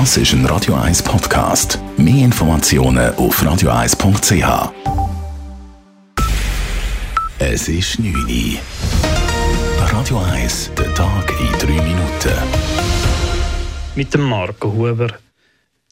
Das ist ein Radio 1 Podcast. Mehr Informationen auf radio1.ch. Es ist 9 Uhr. Radio 1, der Tag in 3 Minuten. Mit dem Marco Huber.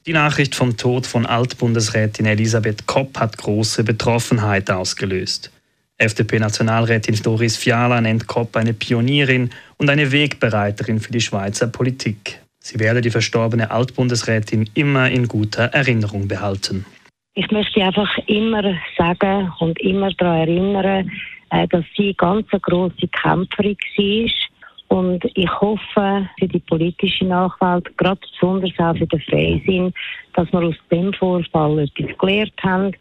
Die Nachricht vom Tod von Altbundesrätin Elisabeth Kopp hat große Betroffenheit ausgelöst. FDP-Nationalrätin Doris Fiala nennt Kopp eine Pionierin und eine Wegbereiterin für die Schweizer Politik. Sie werde die verstorbene Altbundesrätin immer in guter Erinnerung behalten. Ich möchte einfach immer sagen und immer daran erinnern, äh, dass sie ganz eine grosse Kämpferin war. Und ich hoffe für die politische Nachwelt, gerade besonders auch für den Freisinn, dass wir aus dem Vorfall etwas gelernt haben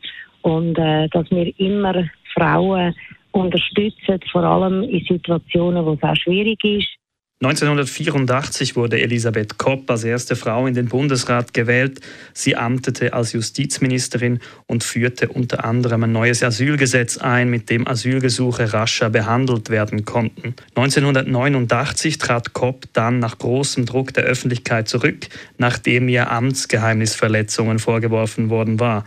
und äh, dass wir immer Frauen unterstützen, vor allem in Situationen, wo es auch schwierig ist. 1984 wurde Elisabeth Kopp als erste Frau in den Bundesrat gewählt. Sie amtete als Justizministerin und führte unter anderem ein neues Asylgesetz ein, mit dem Asylgesuche rascher behandelt werden konnten. 1989 trat Kopp dann nach großem Druck der Öffentlichkeit zurück, nachdem ihr Amtsgeheimnisverletzungen vorgeworfen worden war.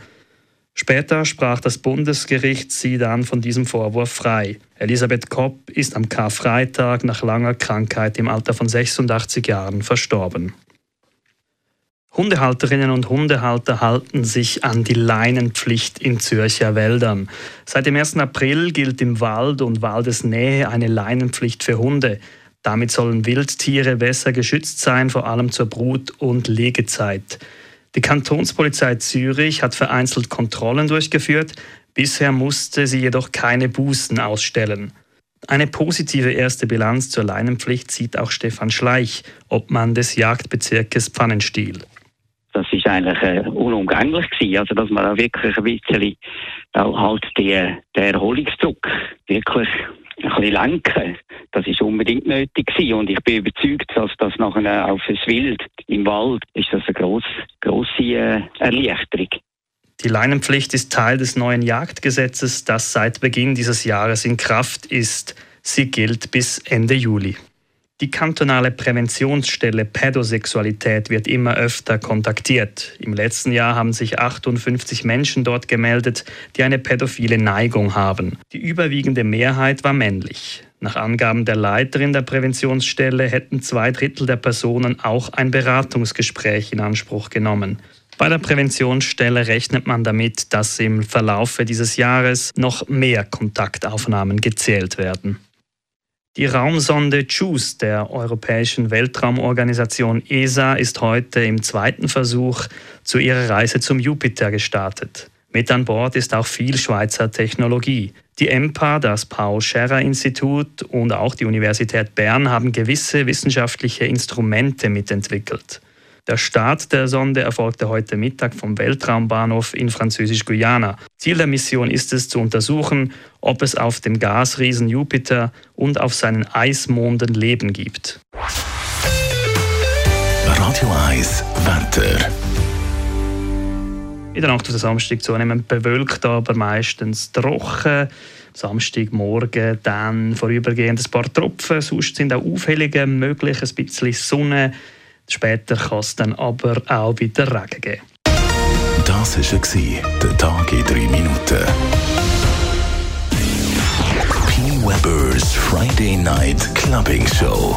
Später sprach das Bundesgericht sie dann von diesem Vorwurf frei. Elisabeth Kopp ist am Karfreitag nach langer Krankheit im Alter von 86 Jahren verstorben. Hundehalterinnen und Hundehalter halten sich an die Leinenpflicht in Zürcher Wäldern. Seit dem 1. April gilt im Wald und Waldesnähe eine Leinenpflicht für Hunde. Damit sollen Wildtiere besser geschützt sein, vor allem zur Brut- und Legezeit. Die Kantonspolizei Zürich hat vereinzelt Kontrollen durchgeführt, bisher musste sie jedoch keine Bußen ausstellen. Eine positive erste Bilanz zur Leinenpflicht sieht auch Stefan Schleich, Obmann des Jagdbezirkes Pfannenstiel. Das ist eigentlich äh, unumgänglich gewesen, also dass man auch wirklich ein bisschen halt die, den Erholungsdruck wirklich ein bisschen lenken. Das ist unbedingt nötig gewesen. und ich bin überzeugt, dass das nachher auf das Wild im Wald ist das eine grosse, grosse äh, Erleichterung. Die Leinenpflicht ist Teil des neuen Jagdgesetzes, das seit Beginn dieses Jahres in Kraft ist. Sie gilt bis Ende Juli. Die kantonale Präventionsstelle Pädosexualität wird immer öfter kontaktiert. Im letzten Jahr haben sich 58 Menschen dort gemeldet, die eine pädophile Neigung haben. Die überwiegende Mehrheit war männlich. Nach Angaben der Leiterin der Präventionsstelle hätten zwei Drittel der Personen auch ein Beratungsgespräch in Anspruch genommen. Bei der Präventionsstelle rechnet man damit, dass im Verlaufe dieses Jahres noch mehr Kontaktaufnahmen gezählt werden. Die Raumsonde JUICE der Europäischen Weltraumorganisation ESA ist heute im zweiten Versuch zu ihrer Reise zum Jupiter gestartet. Mit an Bord ist auch viel Schweizer Technologie. Die EMPA, das Paul Scherrer Institut und auch die Universität Bern haben gewisse wissenschaftliche Instrumente mitentwickelt. Der Start der Sonde erfolgte heute Mittag vom Weltraumbahnhof in Französisch-Guyana. Ziel der Mission ist es zu untersuchen, ob es auf dem Gasriesen Jupiter und auf seinen Eismonden Leben gibt. Radio 1 Wetter. In der Nacht auf den Samstag zunehmend bewölkt, aber meistens trocken. Samstagmorgen dann vorübergehend ein paar Tropfen, sonst sind auch Aufhellungen möglich, ein bisschen Sonne. Später kann es dann aber auch wieder Regen geben. Das war der Tag in drei Minuten. P. Weber's Friday Night Clubbing Show.